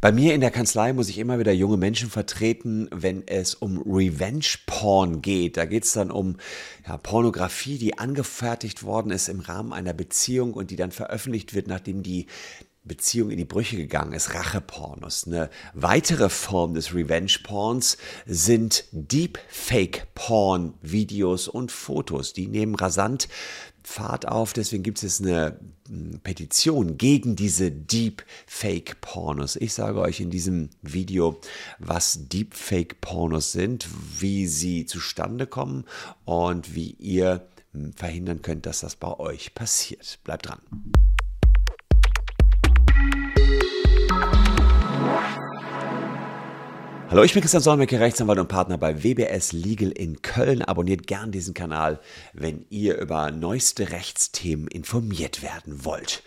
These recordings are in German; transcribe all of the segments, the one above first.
Bei mir in der Kanzlei muss ich immer wieder junge Menschen vertreten, wenn es um Revenge Porn geht. Da geht es dann um ja, Pornografie, die angefertigt worden ist im Rahmen einer Beziehung und die dann veröffentlicht wird, nachdem die Beziehung in die Brüche gegangen ist, Rachepornos. Eine weitere Form des Revenge-Porns sind Deepfake-Porn-Videos und Fotos. Die nehmen rasant Fahrt auf, deswegen gibt es eine hm, Petition gegen diese Deepfake-Pornos. Ich sage euch in diesem Video, was Deepfake-Pornos sind, wie sie zustande kommen und wie ihr hm, verhindern könnt, dass das bei euch passiert. Bleibt dran. Hallo, ich bin Christian Solmecke, Rechtsanwalt und Partner bei WBS Legal in Köln. Abonniert gern diesen Kanal, wenn ihr über neueste Rechtsthemen informiert werden wollt.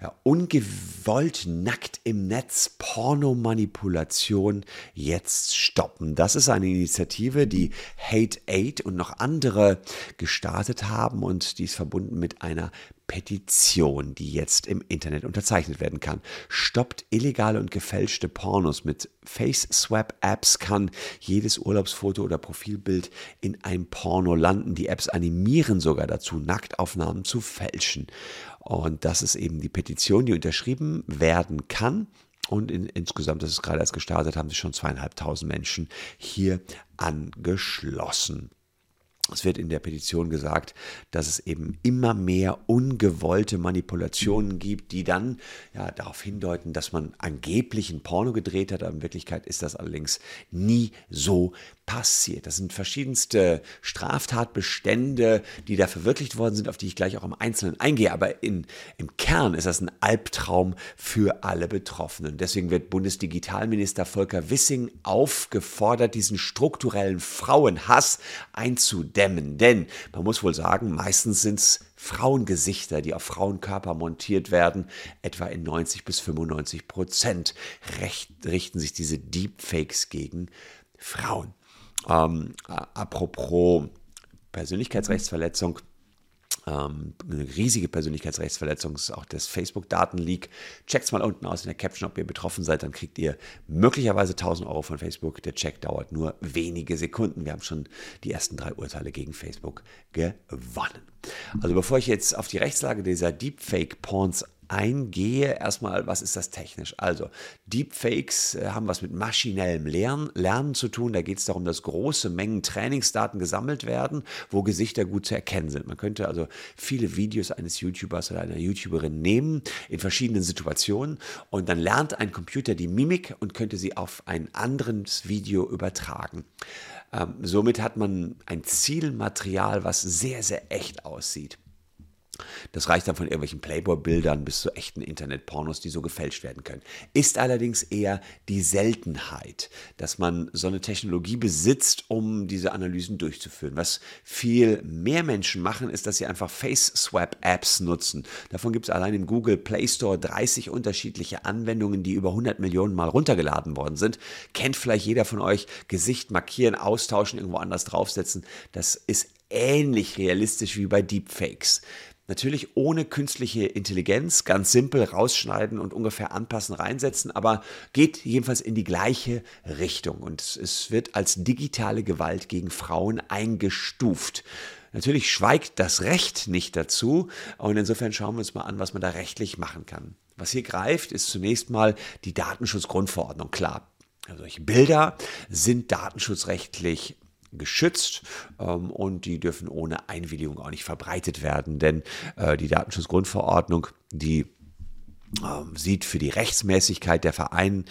Ja, ungewollt nackt im Netz Pornomanipulation jetzt stoppen. Das ist eine Initiative, die Hate Aid und noch andere gestartet haben und die ist verbunden mit einer Petition, die jetzt im Internet unterzeichnet werden kann. Stoppt illegale und gefälschte Pornos. Mit Face-Swap-Apps kann jedes Urlaubsfoto oder Profilbild in einem Porno landen. Die Apps animieren sogar dazu, Nacktaufnahmen zu fälschen. Und das ist eben die Petition, die unterschrieben werden kann. Und in, insgesamt, das ist gerade erst gestartet, haben sich schon zweieinhalbtausend Menschen hier angeschlossen. Es wird in der Petition gesagt, dass es eben immer mehr ungewollte Manipulationen gibt, die dann ja, darauf hindeuten, dass man angeblich ein Porno gedreht hat. Aber in Wirklichkeit ist das allerdings nie so passiert. Das sind verschiedenste Straftatbestände, die da verwirklicht worden sind, auf die ich gleich auch im Einzelnen eingehe. Aber in, im Kern ist das ein Albtraum für alle Betroffenen. Deswegen wird Bundesdigitalminister Volker Wissing aufgefordert, diesen strukturellen Frauenhass einzudämmen. Denn man muss wohl sagen, meistens sind es Frauengesichter, die auf Frauenkörper montiert werden, etwa in 90 bis 95 Prozent richten sich diese Deepfakes gegen Frauen. Ähm, apropos Persönlichkeitsrechtsverletzung, ähm, eine riesige Persönlichkeitsrechtsverletzung ist auch das Facebook-Datenleak. Checkt mal unten aus in der Caption, ob ihr betroffen seid, dann kriegt ihr möglicherweise 1000 Euro von Facebook. Der Check dauert nur wenige Sekunden. Wir haben schon die ersten drei Urteile gegen Facebook gewonnen. Also bevor ich jetzt auf die Rechtslage dieser Deepfake-Porns eingehe, erstmal, was ist das technisch? Also, Deepfakes äh, haben was mit maschinellem Lernen, Lernen zu tun. Da geht es darum, dass große Mengen Trainingsdaten gesammelt werden, wo Gesichter gut zu erkennen sind. Man könnte also viele Videos eines YouTubers oder einer YouTuberin nehmen in verschiedenen Situationen und dann lernt ein Computer die Mimik und könnte sie auf ein anderes Video übertragen. Ähm, somit hat man ein Zielmaterial, was sehr, sehr echt aussieht. Das reicht dann von irgendwelchen Playboy-Bildern bis zu echten Internet-Pornos, die so gefälscht werden können. Ist allerdings eher die Seltenheit, dass man so eine Technologie besitzt, um diese Analysen durchzuführen. Was viel mehr Menschen machen, ist, dass sie einfach Face-Swap-Apps nutzen. Davon gibt es allein im Google Play Store 30 unterschiedliche Anwendungen, die über 100 Millionen Mal runtergeladen worden sind. Kennt vielleicht jeder von euch. Gesicht markieren, austauschen, irgendwo anders draufsetzen. Das ist ähnlich realistisch wie bei Deepfakes. Natürlich ohne künstliche Intelligenz, ganz simpel rausschneiden und ungefähr anpassen, reinsetzen, aber geht jedenfalls in die gleiche Richtung und es wird als digitale Gewalt gegen Frauen eingestuft. Natürlich schweigt das Recht nicht dazu und insofern schauen wir uns mal an, was man da rechtlich machen kann. Was hier greift, ist zunächst mal die Datenschutzgrundverordnung. Klar, solche Bilder sind datenschutzrechtlich geschützt ähm, und die dürfen ohne Einwilligung auch nicht verbreitet werden, denn äh, die Datenschutzgrundverordnung, die ähm, sieht für die Rechtsmäßigkeit der Verein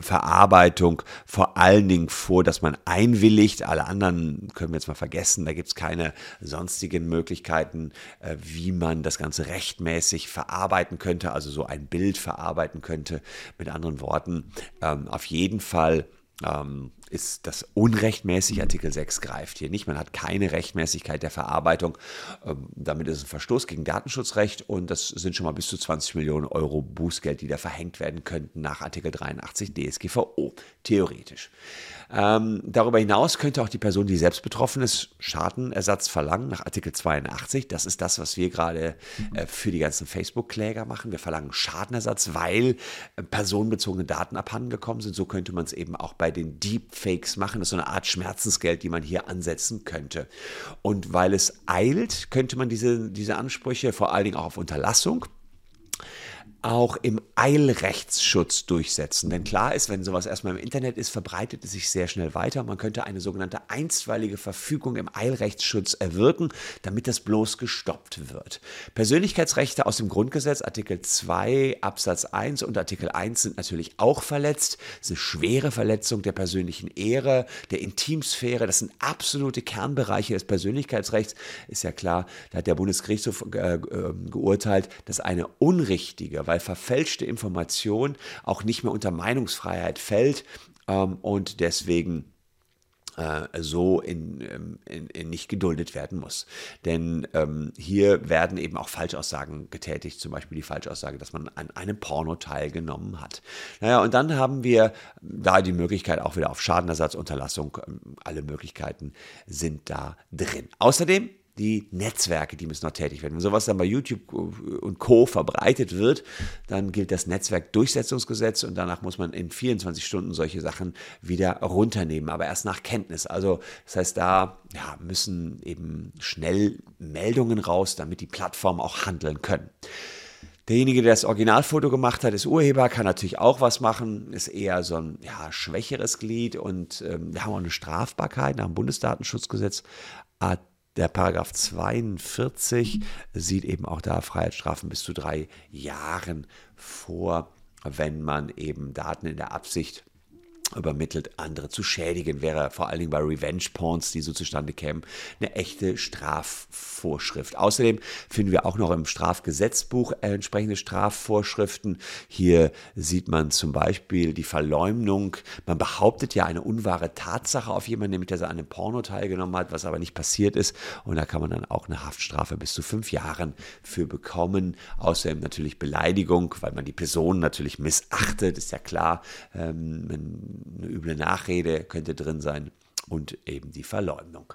Verarbeitung vor allen Dingen vor, dass man einwilligt. Alle anderen können wir jetzt mal vergessen. Da gibt es keine sonstigen Möglichkeiten, äh, wie man das Ganze rechtmäßig verarbeiten könnte, also so ein Bild verarbeiten könnte. Mit anderen Worten, ähm, auf jeden Fall ähm, ist das unrechtmäßig. Artikel 6 greift hier nicht. Man hat keine Rechtmäßigkeit der Verarbeitung. Ähm, damit ist es ein Verstoß gegen Datenschutzrecht und das sind schon mal bis zu 20 Millionen Euro Bußgeld, die da verhängt werden könnten nach Artikel 83 DSGVO, theoretisch. Ähm, darüber hinaus könnte auch die Person, die selbst betroffen ist, Schadenersatz verlangen nach Artikel 82. Das ist das, was wir gerade äh, für die ganzen Facebook-Kläger machen. Wir verlangen Schadenersatz, weil äh, personenbezogene Daten abhanden gekommen sind. So könnte man es eben auch bei den Deepfakes machen. Das ist so eine Art Schmerzensgeld, die man hier ansetzen könnte. Und weil es eilt, könnte man diese, diese Ansprüche vor allen Dingen auch auf Unterlassung auch im Eilrechtsschutz durchsetzen. Denn klar ist, wenn sowas erstmal im Internet ist, verbreitet es sich sehr schnell weiter. Man könnte eine sogenannte einstweilige Verfügung im Eilrechtsschutz erwirken, damit das bloß gestoppt wird. Persönlichkeitsrechte aus dem Grundgesetz, Artikel 2 Absatz 1 und Artikel 1 sind natürlich auch verletzt. Das ist eine schwere Verletzung der persönlichen Ehre, der Intimsphäre. Das sind absolute Kernbereiche des Persönlichkeitsrechts. Ist ja klar, da hat der Bundesgerichtshof äh, äh, geurteilt, dass eine unrichtige, weil verfälschte Information auch nicht mehr unter Meinungsfreiheit fällt ähm, und deswegen äh, so in, ähm, in, in, nicht geduldet werden muss. Denn ähm, hier werden eben auch Falschaussagen getätigt, zum Beispiel die Falschaussage, dass man an einem Porno teilgenommen hat. Naja, und dann haben wir da die Möglichkeit auch wieder auf Schadenersatz, Unterlassung, ähm, alle Möglichkeiten sind da drin. Außerdem die Netzwerke, die müssen noch tätig werden. Wenn sowas dann bei YouTube und Co. verbreitet wird, dann gilt das Netzwerkdurchsetzungsgesetz und danach muss man in 24 Stunden solche Sachen wieder runternehmen, aber erst nach Kenntnis. Also das heißt, da ja, müssen eben schnell Meldungen raus, damit die Plattformen auch handeln können. Derjenige, der das Originalfoto gemacht hat, ist Urheber, kann natürlich auch was machen, ist eher so ein ja, schwächeres Glied und ähm, wir haben auch eine Strafbarkeit nach dem Bundesdatenschutzgesetz. Der Paragraph 42 sieht eben auch da Freiheitsstrafen bis zu drei Jahren vor, wenn man eben Daten in der Absicht übermittelt, andere zu schädigen, wäre vor allen Dingen bei Revenge-Porns, die so zustande kämen, eine echte Strafvorschrift. Außerdem finden wir auch noch im Strafgesetzbuch entsprechende Strafvorschriften. Hier sieht man zum Beispiel die Verleumdung. Man behauptet ja eine unwahre Tatsache auf jemanden, nämlich dass er an einem Porno teilgenommen hat, was aber nicht passiert ist. Und da kann man dann auch eine Haftstrafe bis zu fünf Jahren für bekommen. Außerdem natürlich Beleidigung, weil man die Person natürlich missachtet, ist ja klar. Ähm, eine üble Nachrede könnte drin sein und eben die Verleumdung.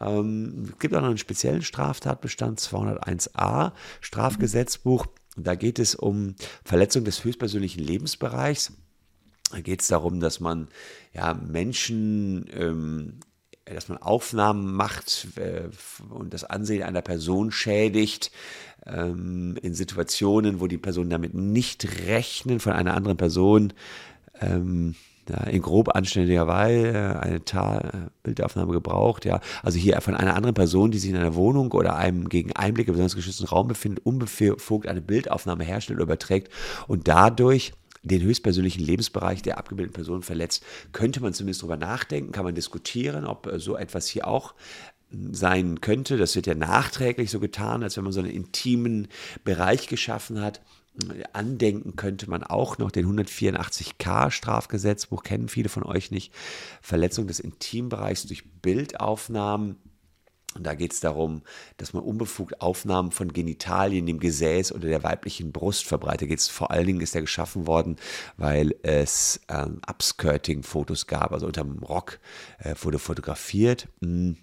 Ähm, es gibt auch noch einen speziellen Straftatbestand 201a Strafgesetzbuch. Da geht es um Verletzung des höchstpersönlichen Lebensbereichs. Da geht es darum, dass man ja, Menschen ähm, dass man Aufnahmen macht äh, und das Ansehen einer Person schädigt ähm, in Situationen, wo die Personen damit nicht rechnen, von einer anderen Person ähm, in grob anständiger Weise eine Ta Bildaufnahme gebraucht. Ja. Also hier von einer anderen Person, die sich in einer Wohnung oder einem gegen Einblick im besonders geschützten Raum befindet, unbefugt eine Bildaufnahme herstellt oder überträgt und dadurch den höchstpersönlichen Lebensbereich der abgebildeten Person verletzt, könnte man zumindest darüber nachdenken, kann man diskutieren, ob äh, so etwas hier auch hm, sein könnte. Das wird ja nachträglich so getan, als wenn man so einen intimen Bereich geschaffen hat. Andenken könnte man auch noch den 184k Strafgesetzbuch, kennen viele von euch nicht. Verletzung des Intimbereichs durch Bildaufnahmen. Und da geht es darum, dass man unbefugt Aufnahmen von Genitalien, dem Gesäß oder der weiblichen Brust verbreitet. Geht's, vor allen Dingen ist er geschaffen worden, weil es ähm, Upskirting-Fotos gab, also unterm Rock äh, wurde fotografiert. Hm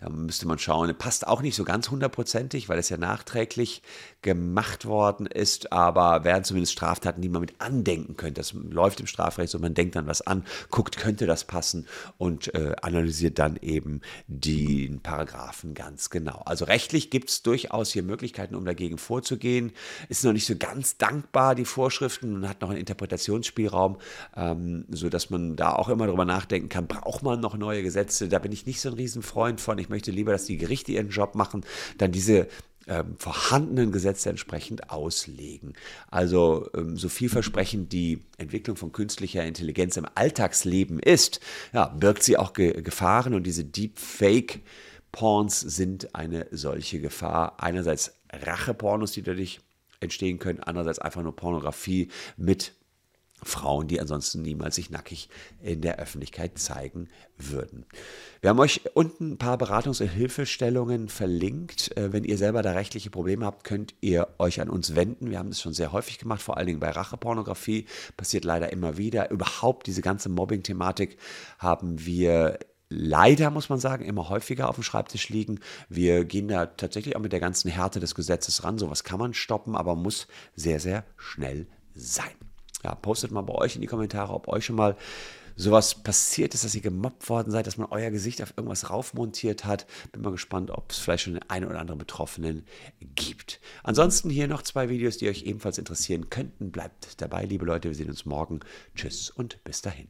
da müsste man schauen. Passt auch nicht so ganz hundertprozentig, weil es ja nachträglich gemacht worden ist, aber wären zumindest Straftaten, die man mit andenken könnte. Das läuft im Strafrecht so, man denkt dann was an, guckt, könnte das passen und äh, analysiert dann eben den Paragraphen ganz genau. Also rechtlich gibt es durchaus hier Möglichkeiten, um dagegen vorzugehen. Ist noch nicht so ganz dankbar, die Vorschriften, man hat noch einen Interpretationsspielraum, ähm, sodass man da auch immer drüber nachdenken kann, braucht man noch neue Gesetze? Da bin ich nicht so ein Riesenfreund von. Ich möchte lieber, dass die Gerichte ihren Job machen, dann diese ähm, vorhandenen Gesetze entsprechend auslegen. Also ähm, so vielversprechend die Entwicklung von künstlicher Intelligenz im Alltagsleben ist, ja, birgt sie auch Ge Gefahren und diese Deepfake-Porns sind eine solche Gefahr. Einerseits Rachepornos, die dadurch entstehen können, andererseits einfach nur Pornografie mit Frauen, die ansonsten niemals sich nackig in der Öffentlichkeit zeigen würden. Wir haben euch unten ein paar Beratungs- und Hilfestellungen verlinkt. Äh, wenn ihr selber da rechtliche Probleme habt, könnt ihr euch an uns wenden. Wir haben das schon sehr häufig gemacht, vor allen Dingen bei Rachepornografie. Passiert leider immer wieder. Überhaupt diese ganze Mobbing-Thematik haben wir leider, muss man sagen, immer häufiger auf dem Schreibtisch liegen. Wir gehen da tatsächlich auch mit der ganzen Härte des Gesetzes ran. Sowas kann man stoppen, aber muss sehr, sehr schnell sein. Ja, postet mal bei euch in die Kommentare, ob euch schon mal sowas passiert ist, dass ihr gemobbt worden seid, dass man euer Gesicht auf irgendwas raufmontiert hat. Bin mal gespannt, ob es vielleicht schon den einen oder anderen Betroffenen gibt. Ansonsten hier noch zwei Videos, die euch ebenfalls interessieren könnten. Bleibt dabei, liebe Leute. Wir sehen uns morgen. Tschüss und bis dahin.